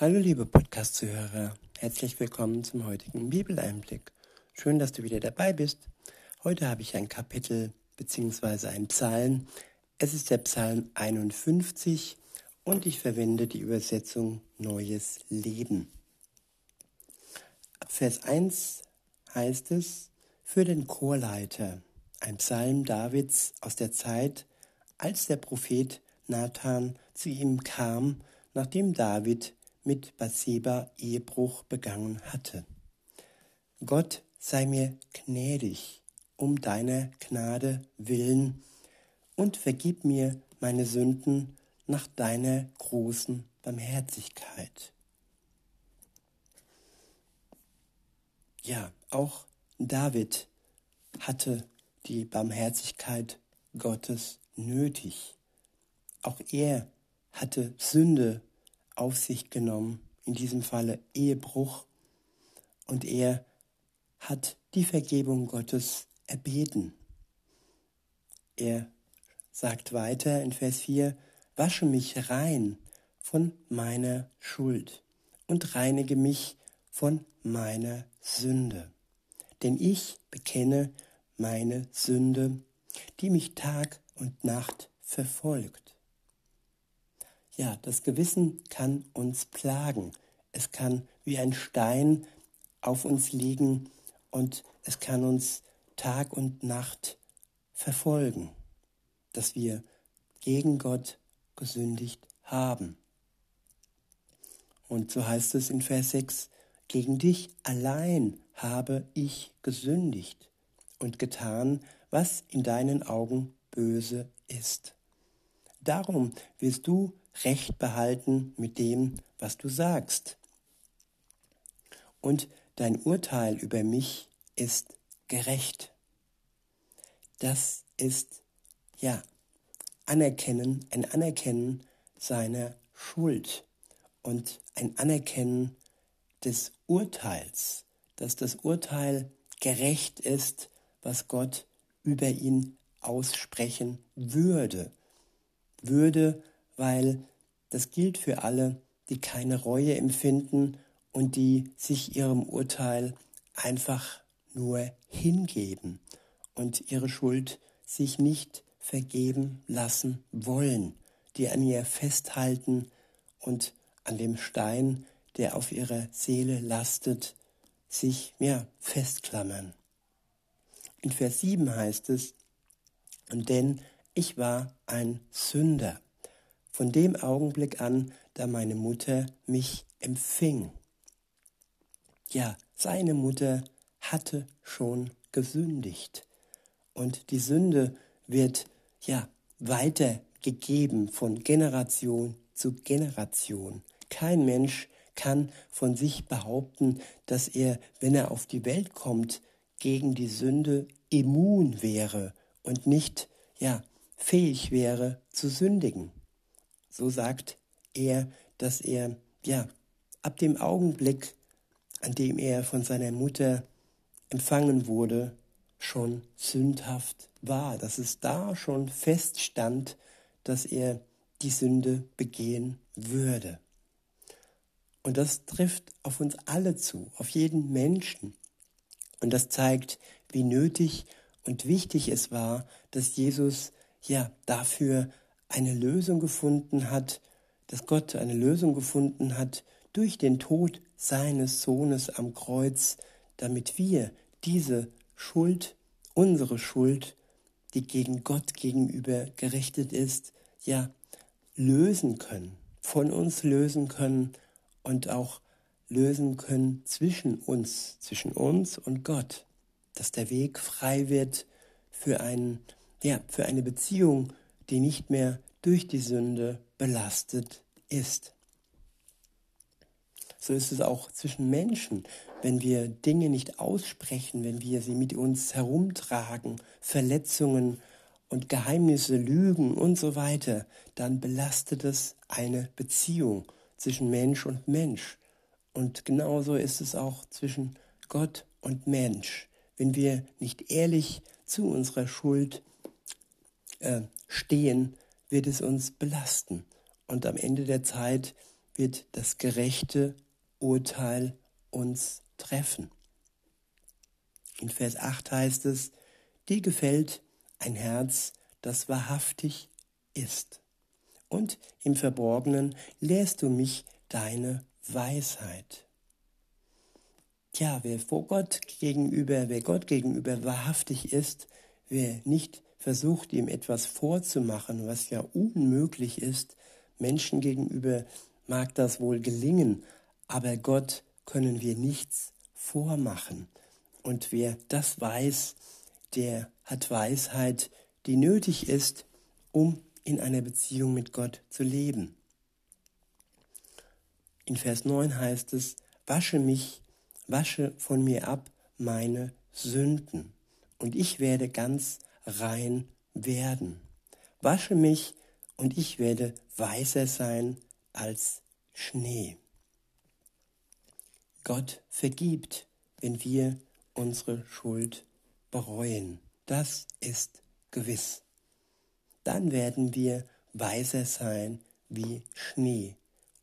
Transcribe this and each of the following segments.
Hallo liebe Podcast-Zuhörer, herzlich willkommen zum heutigen Bibeleinblick. Schön, dass du wieder dabei bist. Heute habe ich ein Kapitel bzw. ein Psalm. Es ist der Psalm 51 und ich verwende die Übersetzung Neues Leben. Ab Vers 1 heißt es für den Chorleiter, ein Psalm Davids aus der Zeit, als der Prophet Nathan zu ihm kam, nachdem David mit Bathseba Ehebruch begangen hatte. Gott sei mir gnädig um deiner Gnade willen und vergib mir meine Sünden nach deiner großen Barmherzigkeit. Ja, auch David hatte die Barmherzigkeit Gottes nötig. Auch er hatte Sünde auf sich genommen, in diesem Falle Ehebruch, und er hat die Vergebung Gottes erbeten. Er sagt weiter in Vers 4, wasche mich rein von meiner Schuld und reinige mich von meiner Sünde. Denn ich bekenne meine Sünde, die mich Tag und Nacht verfolgt. Ja, das Gewissen kann uns plagen. Es kann wie ein Stein auf uns liegen und es kann uns Tag und Nacht verfolgen, dass wir gegen Gott gesündigt haben. Und so heißt es in Vers 6, gegen dich allein habe ich gesündigt und getan, was in deinen Augen böse ist. Darum wirst du Recht behalten mit dem, was du sagst. Und dein Urteil über mich ist gerecht. Das ist, ja, Anerkennen, ein Anerkennen seiner Schuld und ein Anerkennen des Urteils, dass das Urteil gerecht ist, was Gott über ihn aussprechen würde. Würde, weil das gilt für alle, die keine Reue empfinden und die sich ihrem Urteil einfach nur hingeben und ihre Schuld sich nicht vergeben lassen wollen, die an ihr festhalten und an dem Stein, der auf ihrer Seele lastet, sich mehr festklammern. In Vers 7 heißt es, und denn ich war ein Sünder, von dem Augenblick an, da meine Mutter mich empfing. Ja, seine Mutter hatte schon gesündigt. Und die Sünde wird ja weitergegeben von Generation zu Generation. Kein Mensch kann von sich behaupten, dass er, wenn er auf die Welt kommt, gegen die Sünde immun wäre und nicht ja fähig wäre zu sündigen. So sagt er, dass er ja ab dem Augenblick, an dem er von seiner Mutter empfangen wurde, schon sündhaft war, dass es da schon feststand, dass er die Sünde begehen würde. Und das trifft auf uns alle zu, auf jeden Menschen. Und das zeigt, wie nötig und wichtig es war, dass Jesus ja dafür eine Lösung gefunden hat, dass Gott eine Lösung gefunden hat durch den Tod seines Sohnes am Kreuz, damit wir diese Schuld, unsere Schuld, die gegen Gott gegenüber gerichtet ist, ja, lösen können, von uns lösen können und auch lösen können zwischen uns, zwischen uns und Gott, dass der Weg frei wird für, ein, ja, für eine Beziehung, die nicht mehr durch die Sünde belastet ist. So ist es auch zwischen Menschen, wenn wir Dinge nicht aussprechen, wenn wir sie mit uns herumtragen, Verletzungen und Geheimnisse, Lügen und so weiter, dann belastet es eine Beziehung zwischen Mensch und Mensch. Und genauso ist es auch zwischen Gott und Mensch. Wenn wir nicht ehrlich zu unserer Schuld äh, stehen, wird es uns belasten. Und am Ende der Zeit wird das gerechte Urteil uns treffen. In Vers 8 heißt es, dir gefällt ein Herz, das wahrhaftig ist. Und im Verborgenen lehrst du mich deine Weisheit. Tja, wer vor Gott gegenüber, wer Gott gegenüber wahrhaftig ist, wer nicht versucht, ihm etwas vorzumachen, was ja unmöglich ist, Menschen gegenüber mag das wohl gelingen, aber Gott können wir nichts vormachen. Und wer das weiß, der hat Weisheit, die nötig ist, um in einer Beziehung mit Gott zu leben. In Vers 9 heißt es, wasche mich, wasche von mir ab meine Sünden, und ich werde ganz rein werden. Wasche mich, und ich werde weißer sein als Schnee. Gott vergibt, wenn wir unsere Schuld bereuen. Das ist gewiss. Dann werden wir weißer sein wie Schnee,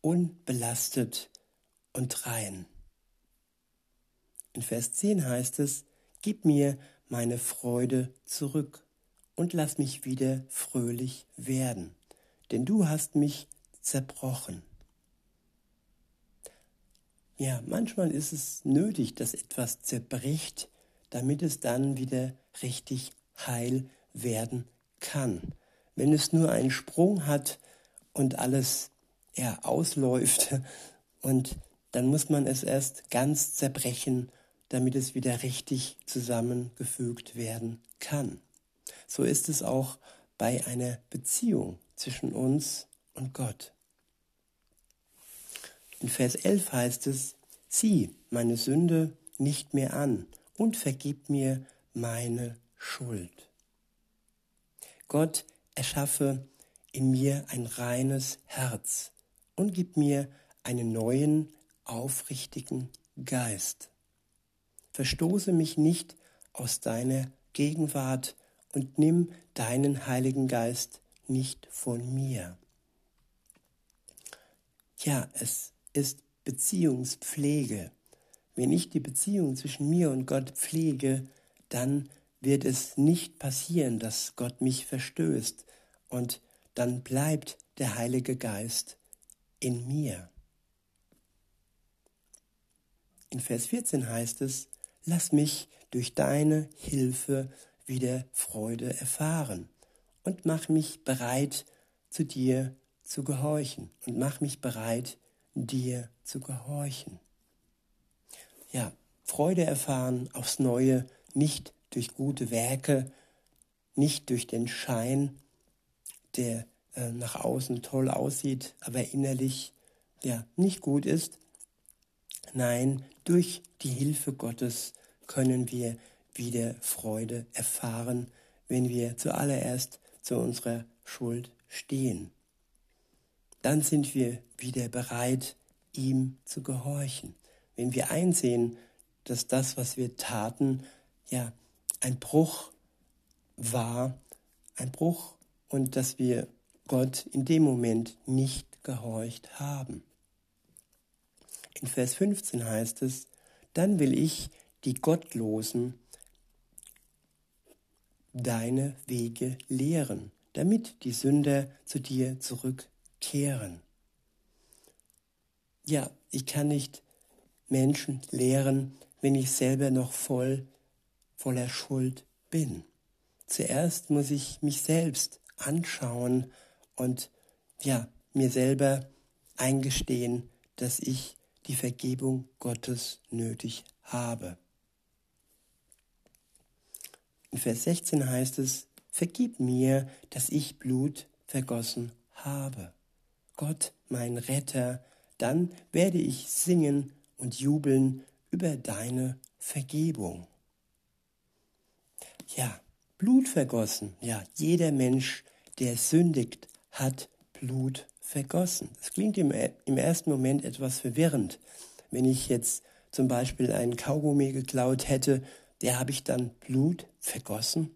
unbelastet und rein. In Vers 10 heißt es, Gib mir meine Freude zurück und lass mich wieder fröhlich werden, denn du hast mich zerbrochen. Ja, manchmal ist es nötig, dass etwas zerbricht, damit es dann wieder richtig heil werden kann. Wenn es nur einen Sprung hat und alles ja, ausläuft und dann muss man es erst ganz zerbrechen, damit es wieder richtig zusammengefügt werden kann. So ist es auch bei einer Beziehung zwischen uns und Gott. In Vers 11 heißt es, zieh meine Sünde nicht mehr an und vergib mir meine Schuld. Gott erschaffe in mir ein reines Herz und gib mir einen neuen, aufrichtigen Geist. Verstoße mich nicht aus deiner Gegenwart und nimm deinen Heiligen Geist nicht von mir. Ja, es ist Beziehungspflege. Wenn ich die Beziehung zwischen mir und Gott pflege, dann wird es nicht passieren, dass Gott mich verstößt und dann bleibt der Heilige Geist in mir. In Vers 14 heißt es, lass mich durch deine Hilfe wieder Freude erfahren und mach mich bereit, zu dir zu gehorchen und mach mich bereit, dir zu gehorchen. Ja, Freude erfahren aufs Neue, nicht durch gute Werke, nicht durch den Schein, der äh, nach außen toll aussieht, aber innerlich ja nicht gut ist. Nein, durch die Hilfe Gottes können wir wieder Freude erfahren, wenn wir zuallererst zu unserer Schuld stehen dann sind wir wieder bereit, ihm zu gehorchen. Wenn wir einsehen, dass das, was wir taten, ja ein Bruch war, ein Bruch und dass wir Gott in dem Moment nicht gehorcht haben. In Vers 15 heißt es, dann will ich die Gottlosen deine Wege lehren, damit die Sünder zu dir zurück kehren. Ja, ich kann nicht Menschen lehren, wenn ich selber noch voll voller Schuld bin. Zuerst muss ich mich selbst anschauen und ja, mir selber eingestehen, dass ich die Vergebung Gottes nötig habe. In Vers 16 heißt es, vergib mir, dass ich Blut vergossen habe. Gott mein Retter, dann werde ich singen und jubeln über deine Vergebung. Ja, Blut vergossen. Ja, jeder Mensch, der sündigt, hat Blut vergossen. Das klingt im, im ersten Moment etwas verwirrend. Wenn ich jetzt zum Beispiel einen Kaugummi geklaut hätte, der habe ich dann Blut vergossen?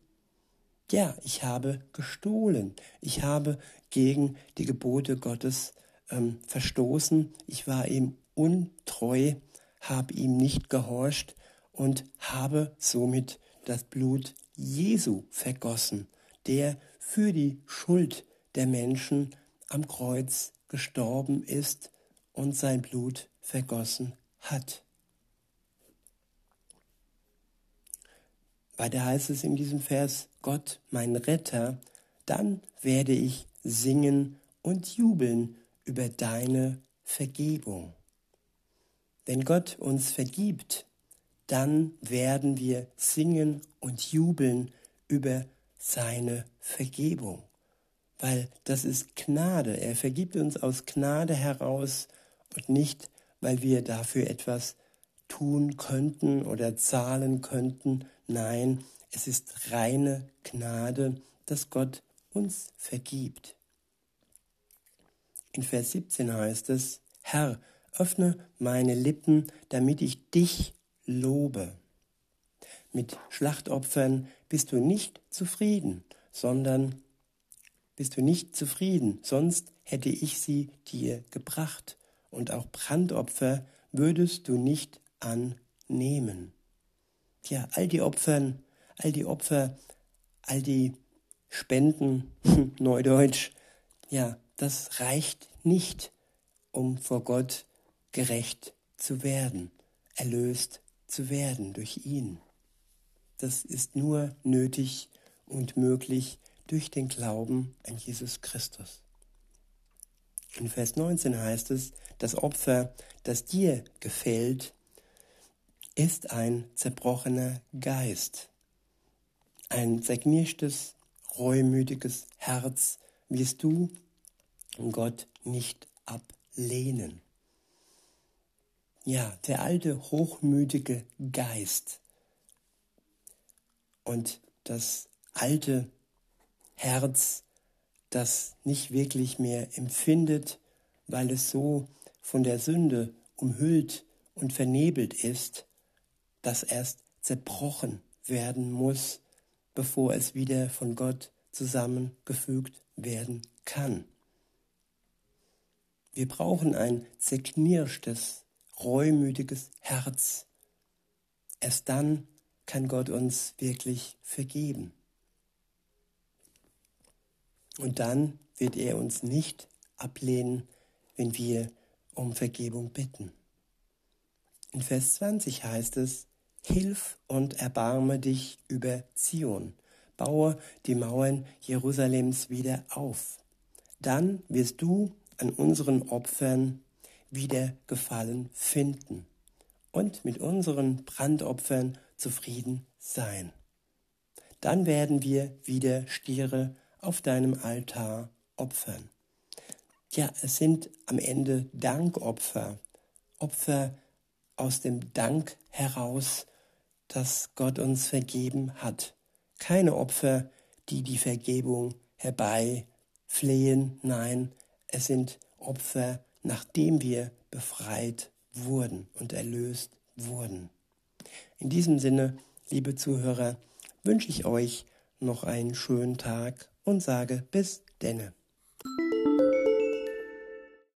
Ja, ich habe gestohlen. Ich habe gegen die Gebote Gottes ähm, verstoßen, ich war ihm untreu, habe ihm nicht gehorcht und habe somit das Blut Jesu vergossen, der für die Schuld der Menschen am Kreuz gestorben ist und sein Blut vergossen hat. Weiter heißt es in diesem Vers, Gott, mein Retter, dann werde ich singen und jubeln über deine Vergebung. Wenn Gott uns vergibt, dann werden wir singen und jubeln über seine Vergebung, weil das ist Gnade. Er vergibt uns aus Gnade heraus und nicht, weil wir dafür etwas tun könnten oder zahlen könnten. Nein, es ist reine Gnade, dass Gott uns vergibt. In Vers 17 heißt es, Herr, öffne meine Lippen, damit ich dich lobe. Mit Schlachtopfern bist du nicht zufrieden, sondern bist du nicht zufrieden, sonst hätte ich sie dir gebracht, und auch Brandopfer würdest du nicht annehmen. Tja, all die Opfern, all die Opfer, all die Spenden, Neudeutsch, ja, das reicht nicht, um vor Gott gerecht zu werden, erlöst zu werden durch ihn. Das ist nur nötig und möglich durch den Glauben an Jesus Christus. In Vers 19 heißt es, das Opfer, das dir gefällt, ist ein zerbrochener Geist, ein zerknirschtes, reumütiges Herz wirst du Gott nicht ablehnen. Ja, der alte hochmütige Geist und das alte Herz, das nicht wirklich mehr empfindet, weil es so von der Sünde umhüllt und vernebelt ist, das erst zerbrochen werden muss, bevor es wieder von Gott zusammengefügt werden kann. Wir brauchen ein zerknirschtes, reumütiges Herz. Erst dann kann Gott uns wirklich vergeben. Und dann wird er uns nicht ablehnen, wenn wir um Vergebung bitten. In Vers 20 heißt es, Hilf und erbarme dich über Zion, baue die Mauern Jerusalems wieder auf. Dann wirst du an unseren Opfern wieder Gefallen finden und mit unseren Brandopfern zufrieden sein. Dann werden wir wieder Stiere auf deinem Altar opfern. Ja, es sind am Ende Dankopfer, Opfer aus dem Dank heraus, dass Gott uns vergeben hat. Keine Opfer, die die Vergebung herbeiflehen, nein, es sind Opfer, nachdem wir befreit wurden und erlöst wurden. In diesem Sinne, liebe Zuhörer, wünsche ich euch noch einen schönen Tag und sage bis denne.